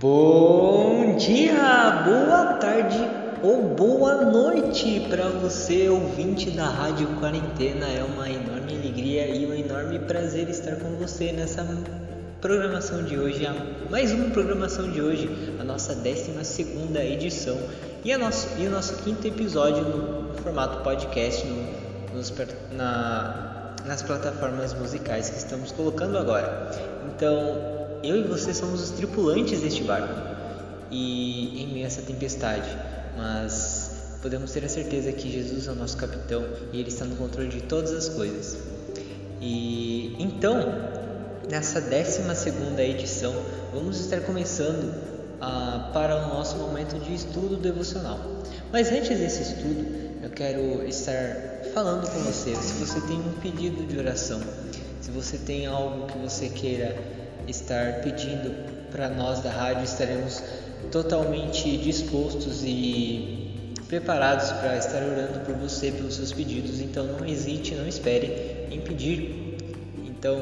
Bom dia, boa tarde ou boa noite para você, ouvinte da Rádio Quarentena. É uma enorme alegria e um enorme prazer estar com você nessa programação de hoje, mais uma programação de hoje, a nossa 12 edição e, a nosso, e o nosso quinto episódio no formato podcast no, nos, na, nas plataformas musicais que estamos colocando agora. Então, eu e você somos os tripulantes deste barco e em meio a essa tempestade, mas podemos ter a certeza que Jesus é o nosso capitão e ele está no controle de todas as coisas. E então, nessa 12 segunda edição, vamos estar começando uh, para o nosso momento de estudo devocional. Mas antes desse estudo, eu quero estar falando com você. Se você tem um pedido de oração, se você tem algo que você queira estar pedindo para nós da rádio, estaremos totalmente dispostos e preparados para estar orando por você, pelos seus pedidos. Então não hesite, não espere em pedir. Então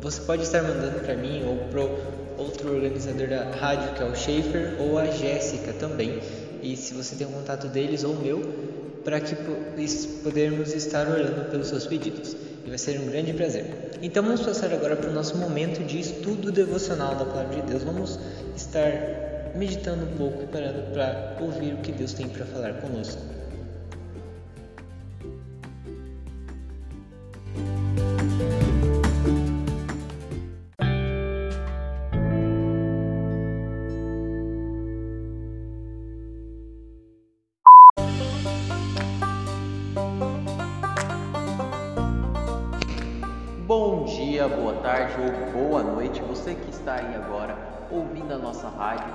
você pode estar mandando para mim ou para outro organizador da rádio, que é o Schaefer, ou a Jéssica também. E se você tem um contato deles ou meu, para que podermos estar orando pelos seus pedidos e vai ser um grande prazer. Então vamos passar agora para o nosso momento de estudo devocional da Palavra de Deus. Vamos estar meditando um pouco e parando para ouvir o que Deus tem para falar conosco. Tarde ou boa noite, você que está aí agora ouvindo a nossa rádio.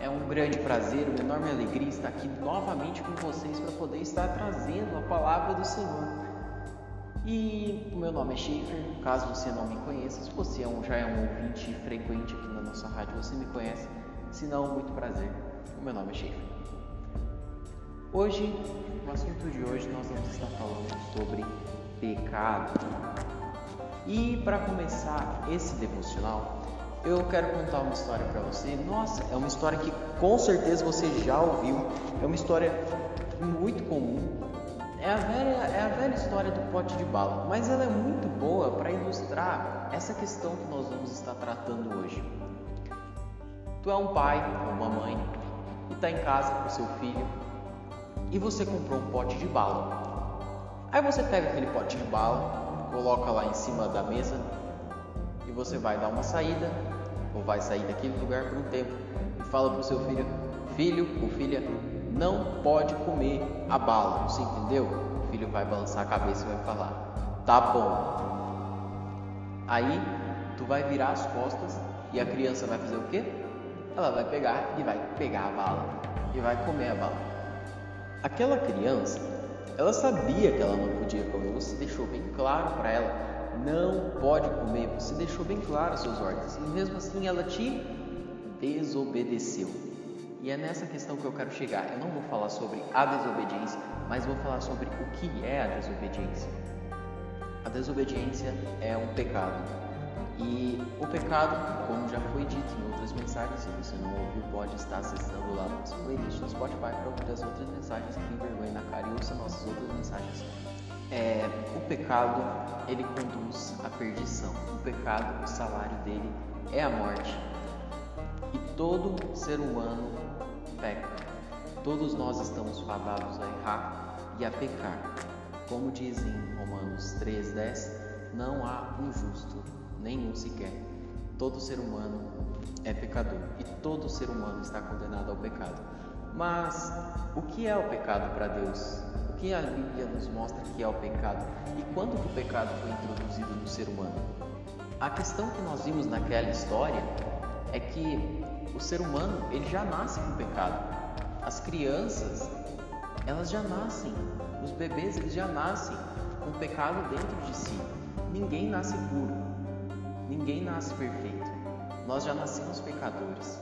É um grande prazer, uma enorme alegria estar aqui novamente com vocês para poder estar trazendo a palavra do Senhor. E o meu nome é Schaefer, caso você não me conheça, se você é já é um ouvinte frequente aqui na nossa rádio, você me conhece, se não, muito prazer. O meu nome é Schaefer. Hoje, o assunto de hoje, nós vamos estar falando sobre pecado. E para começar esse devocional, eu quero contar uma história para você. Nossa, é uma história que com certeza você já ouviu. É uma história muito comum. É a velha, é a velha história do pote de bala, mas ela é muito boa para ilustrar essa questão que nós vamos estar tratando hoje. Tu é um pai ou uma mãe e está em casa com seu filho e você comprou um pote de bala. Aí você pega aquele pote de bala, coloca lá em cima da mesa e você vai dar uma saída ou vai sair daquele lugar por um tempo e fala para o seu filho: Filho ou filha, não pode comer a bala. Você entendeu? O filho vai balançar a cabeça e vai falar: Tá bom. Aí tu vai virar as costas e a criança vai fazer o quê? Ela vai pegar e vai pegar a bala e vai comer a bala. Aquela criança ela sabia que ela não podia comer, você deixou bem claro para ela, não pode comer, você deixou bem claro as suas ordens, e mesmo assim ela te desobedeceu. E é nessa questão que eu quero chegar. Eu não vou falar sobre a desobediência, mas vou falar sobre o que é a desobediência. A desobediência é um pecado. E o pecado, como já foi dito em outras mensagens, se você não ouviu, pode estar acessando lá no nosso playlist no Spotify para ouvir as outras mensagens que tem vergonha na cara e ouça nossas outras mensagens. É, o pecado, ele conduz à perdição. O pecado, o salário dele é a morte. E todo ser humano peca. Todos nós estamos fadados a errar e a pecar. Como diz em Romanos 3,10, não há um justo nenhum sequer. Todo ser humano é pecador e todo ser humano está condenado ao pecado. Mas o que é o pecado para Deus? O que a Bíblia nos mostra que é o pecado e quando que o pecado foi introduzido no ser humano? A questão que nós vimos naquela história é que o ser humano ele já nasce com pecado. As crianças elas já nascem, os bebês eles já nascem com pecado dentro de si. Ninguém nasce puro. Ninguém nasce perfeito. Nós já nascemos pecadores.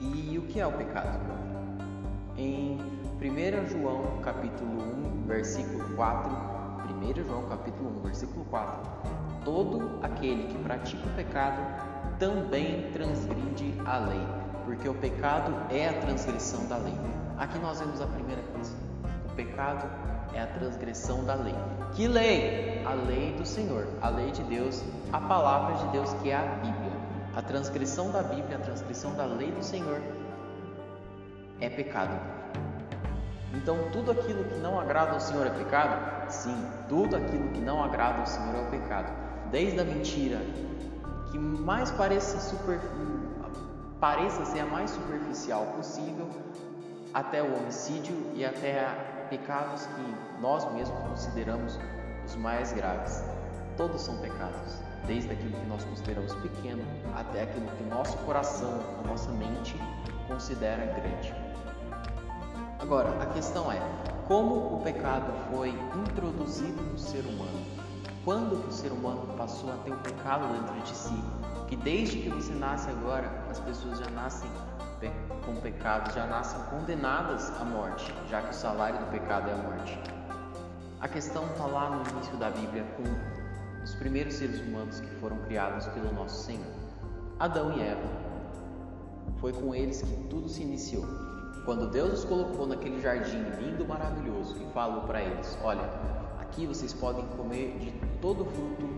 E o que é o pecado? Em 1 João capítulo 1, versículo 4, 1 João capítulo 1, versículo 4, todo aquele que pratica o pecado também transgride a lei, porque o pecado é a transgressão da lei. Aqui nós vemos a primeira coisa. O pecado é a transgressão da lei. Que lei? A lei do Senhor, a lei de Deus, a palavra de Deus que é a Bíblia. A transgressão da Bíblia, a transgressão da lei do Senhor é pecado. Então, tudo aquilo que não agrada ao Senhor é pecado? Sim, tudo aquilo que não agrada ao Senhor é o pecado. Desde a mentira, que mais pareça, pareça ser a mais superficial possível, até o homicídio e até pecados que nós mesmos consideramos os mais graves. Todos são pecados, desde aquilo que nós consideramos pequeno até aquilo que nosso coração, a nossa mente considera grande. Agora, a questão é: como o pecado foi introduzido no ser humano? Quando o ser humano passou a ter o pecado dentro de si? Que desde que você nasce agora, as pessoas já nascem com pecado, já nascem condenadas à morte, já que o salário do pecado é a morte. A questão está lá no início da Bíblia com os primeiros seres humanos que foram criados pelo nosso Senhor, Adão e Eva. Foi com eles que tudo se iniciou. Quando Deus os colocou naquele jardim lindo, maravilhoso, e falou para eles: Olha, aqui vocês podem comer de todo fruto,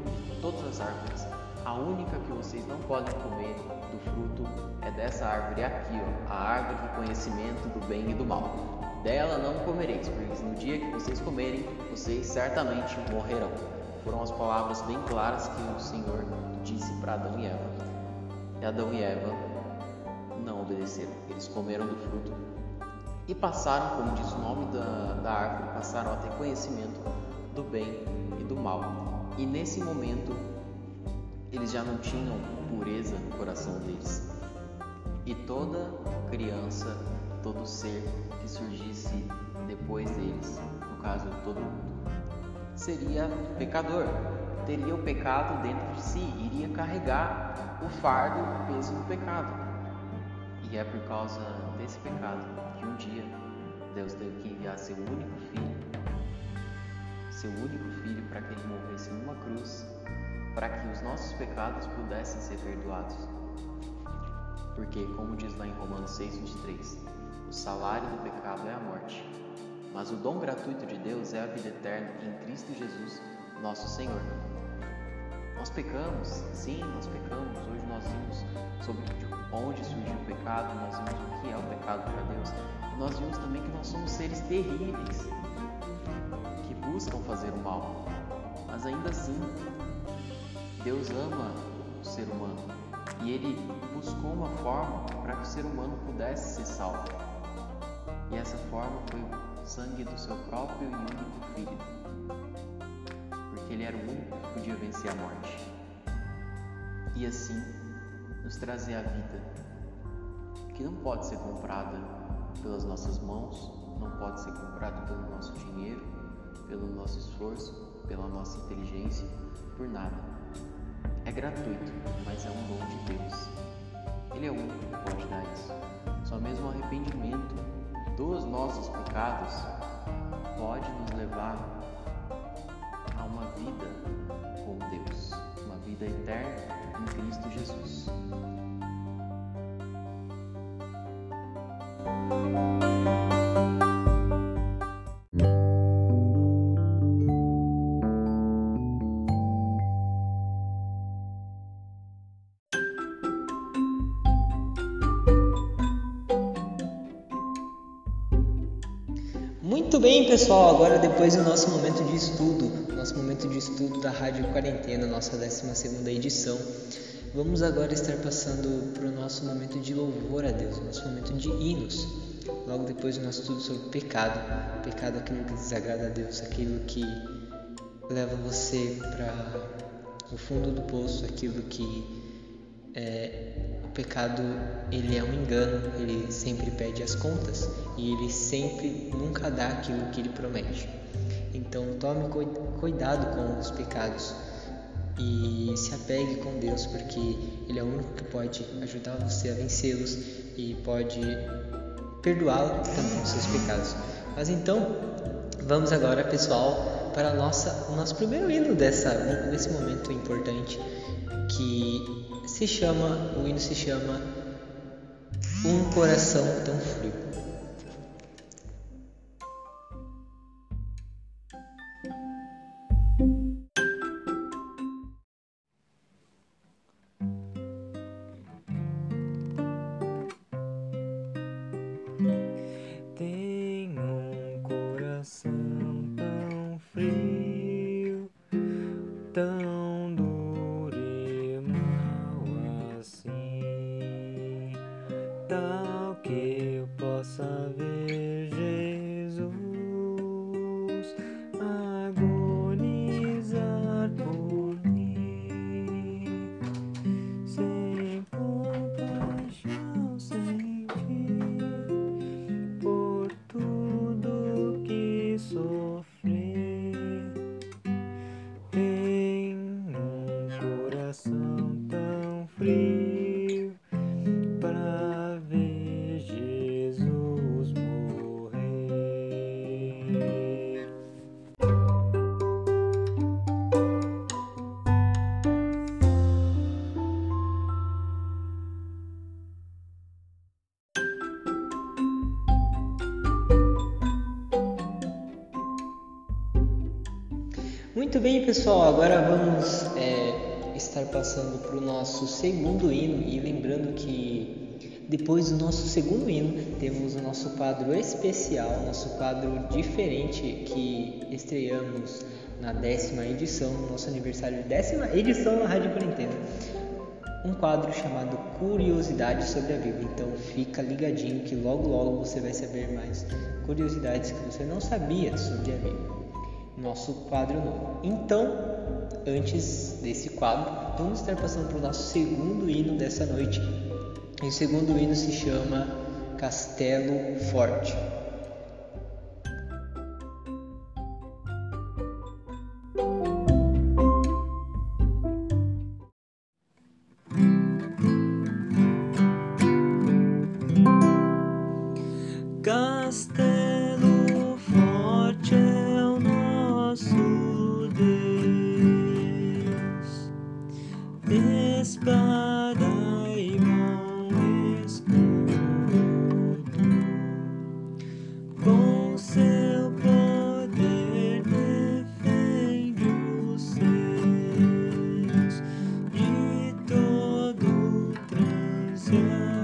todas as árvores. A única que vocês não podem comer do fruto é dessa árvore aqui, ó, a árvore do conhecimento do bem e do mal. Dela não comereis, porque no dia que vocês comerem, vocês certamente morrerão. Foram as palavras bem claras que o Senhor disse para Adão e Eva. E Adão e Eva não obedeceram. Eles comeram do fruto e passaram, como diz o nome da, da árvore, passaram a ter conhecimento do bem e do mal. E nesse momento, eles já não tinham pureza no coração deles. E toda criança, todo ser que surgisse depois deles, no caso todo mundo, seria pecador, teria o pecado dentro de si, iria carregar o fardo, o peso do pecado. E é por causa desse pecado que um dia Deus teve que enviar seu único filho, seu único filho para que ele morresse numa cruz, para que os nossos pecados pudessem ser perdoados. Porque, como diz lá em Romanos 6,23, o salário do pecado é a morte, mas o dom gratuito de Deus é a vida eterna em Cristo Jesus, nosso Senhor. Nós pecamos, sim, nós pecamos. Hoje nós vimos sobre onde surgiu o pecado, nós vimos o que é o pecado para Deus. E nós vimos também que nós somos seres terríveis que buscam fazer o mal. Mas ainda assim, Deus ama o ser humano e ele buscou uma forma para que o ser humano pudesse ser salvo. E essa forma foi o sangue do seu próprio e único filho. Porque ele era o único que podia vencer a morte. E assim nos trazer a vida, que não pode ser comprada pelas nossas mãos, não pode ser comprada pelo nosso dinheiro, pelo nosso esforço, pela nossa inteligência, por nada. É gratuito, mas é um dom de Deus. Ele é o único que pode dar isso. Só mesmo o arrependimento dos nossos pecados pode nos levar a uma vida com Deus, uma vida eterna em Cristo Jesus. Bem, pessoal. Agora, depois do nosso momento de estudo, nosso momento de estudo da Rádio Quarentena, nossa 12 edição, vamos agora estar passando para o nosso momento de louvor a Deus, nosso momento de hinos. Logo depois do nosso estudo sobre pecado, pecado aquilo que desagrada a Deus, aquilo que leva você para o fundo do poço, aquilo que é, pecado ele é um engano, ele sempre pede as contas e ele sempre nunca dá aquilo que ele promete. Então tome cuidado com os pecados e se apegue com Deus, porque Ele é o único que pode ajudar você a vencê-los e pode perdoá-lo também os seus pecados. Mas então, vamos agora, pessoal, para nossa, o nosso primeiro hino dessa, desse momento importante, que se chama, o hino se chama Um Coração Tão Frio. Bem, pessoal, agora vamos é, estar passando para o nosso segundo hino e lembrando que depois do nosso segundo hino temos o nosso quadro especial, nosso quadro diferente que estreamos na décima edição, nosso aniversário de décima edição na Rádio Quarentena. Um quadro chamado Curiosidades sobre a Bíblia. Então fica ligadinho que logo logo você vai saber mais curiosidades que você não sabia sobre a Bíblia nosso quadro novo. Então, antes desse quadro, vamos estar passando para o nosso segundo hino dessa noite. E o segundo hino se chama Castelo Forte. Yeah.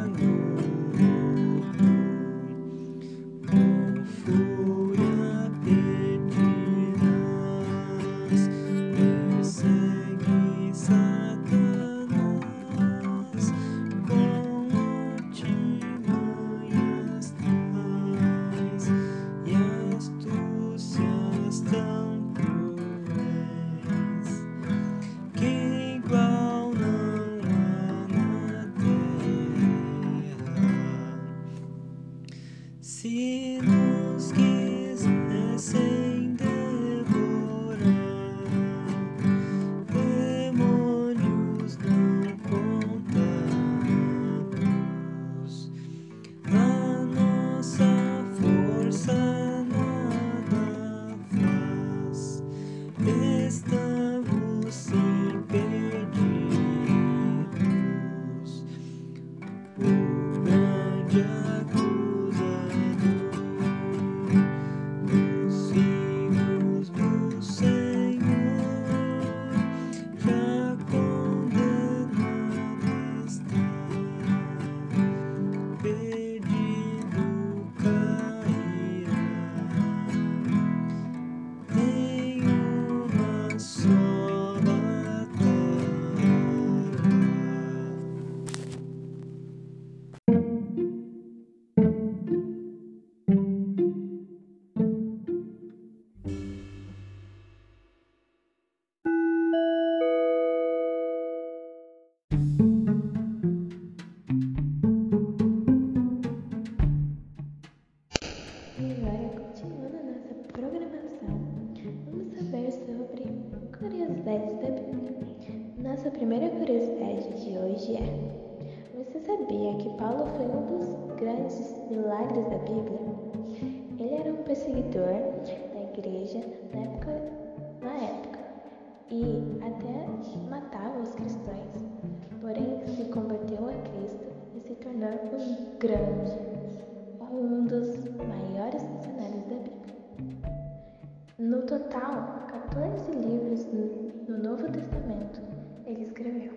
Milagres da Bíblia, ele era um perseguidor da igreja na época, na época e até matava os cristãos, porém se converteu a Cristo e se tornou um grande, um dos maiores dicionários da Bíblia. No total, 14 livros no Novo Testamento ele escreveu.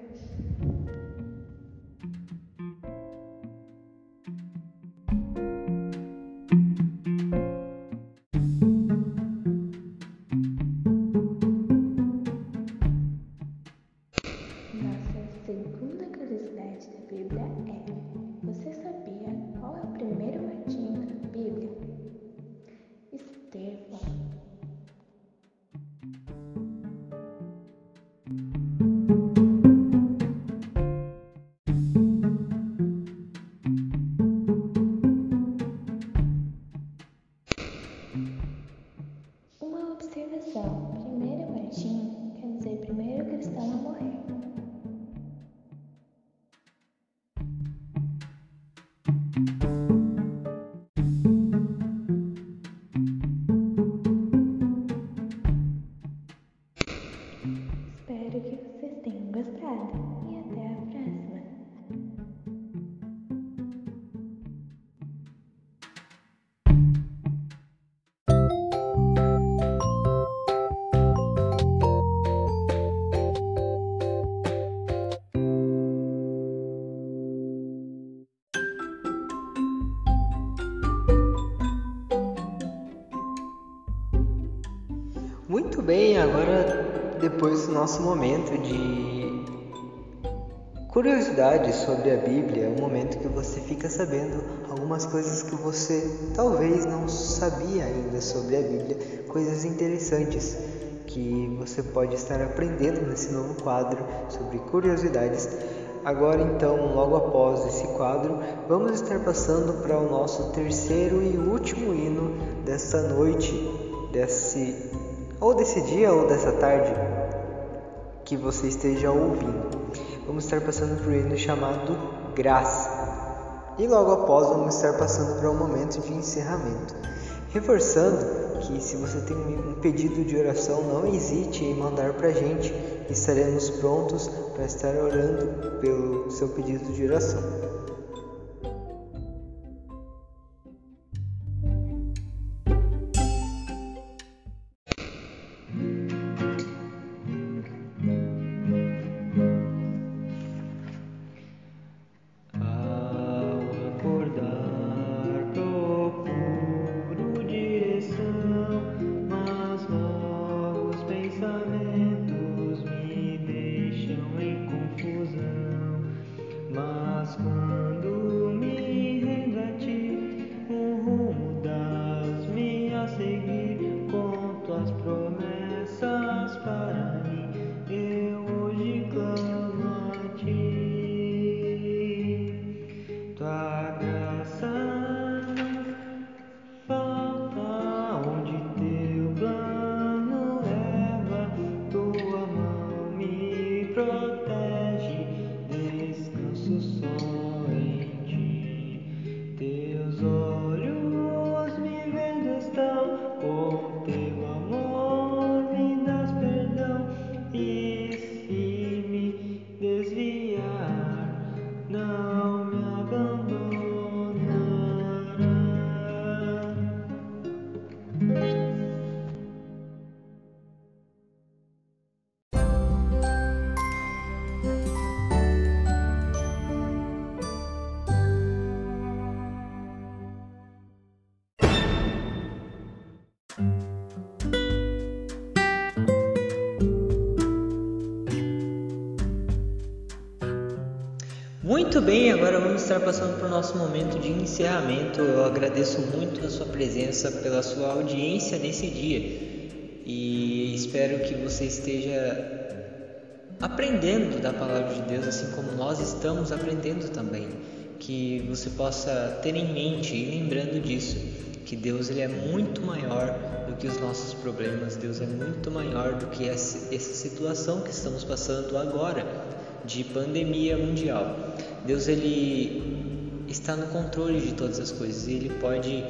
Bem, nosso momento de curiosidade sobre a Bíblia, é um momento que você fica sabendo algumas coisas que você talvez não sabia ainda sobre a Bíblia, coisas interessantes que você pode estar aprendendo nesse novo quadro sobre curiosidades. Agora, então, logo após esse quadro, vamos estar passando para o nosso terceiro e último hino desta noite, desse ou desse dia ou dessa tarde que você esteja ouvindo. Vamos estar passando por um hino chamado Graça. E logo após vamos estar passando para um momento de encerramento. Reforçando que se você tem um pedido de oração, não hesite em mandar para a gente. Estaremos prontos para estar orando pelo seu pedido de oração. Muito bem, agora vamos estar passando para o nosso momento de encerramento. Eu agradeço muito a sua presença, pela sua audiência nesse dia e espero que você esteja aprendendo da palavra de Deus, assim como nós estamos aprendendo também. Que você possa ter em mente e lembrando disso, que Deus ele é muito maior do que os nossos problemas, Deus é muito maior do que essa, essa situação que estamos passando agora de pandemia mundial. Deus ele está no controle de todas as coisas e ele pode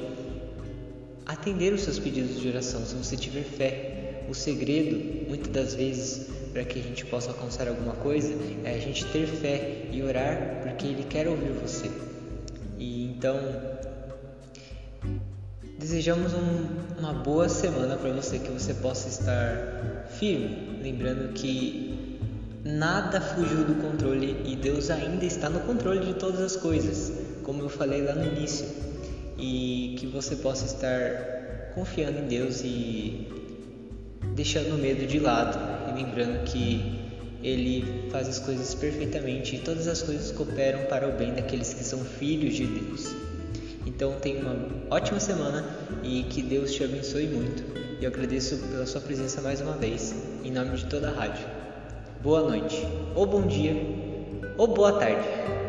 atender os seus pedidos de oração se você tiver fé. O segredo, muitas das vezes, para que a gente possa alcançar alguma coisa é a gente ter fé e orar porque ele quer ouvir você. E Então, desejamos um, uma boa semana para você, que você possa estar firme, lembrando que nada fugiu do controle e Deus ainda está no controle de todas as coisas, como eu falei lá no início, e que você possa estar confiando em Deus e deixando o medo de lado e lembrando que Ele faz as coisas perfeitamente e todas as coisas cooperam para o bem daqueles que são filhos de Deus. Então tenha uma ótima semana e que Deus te abençoe muito. E eu agradeço pela sua presença mais uma vez, em nome de toda a rádio. Boa noite, ou bom dia, ou boa tarde.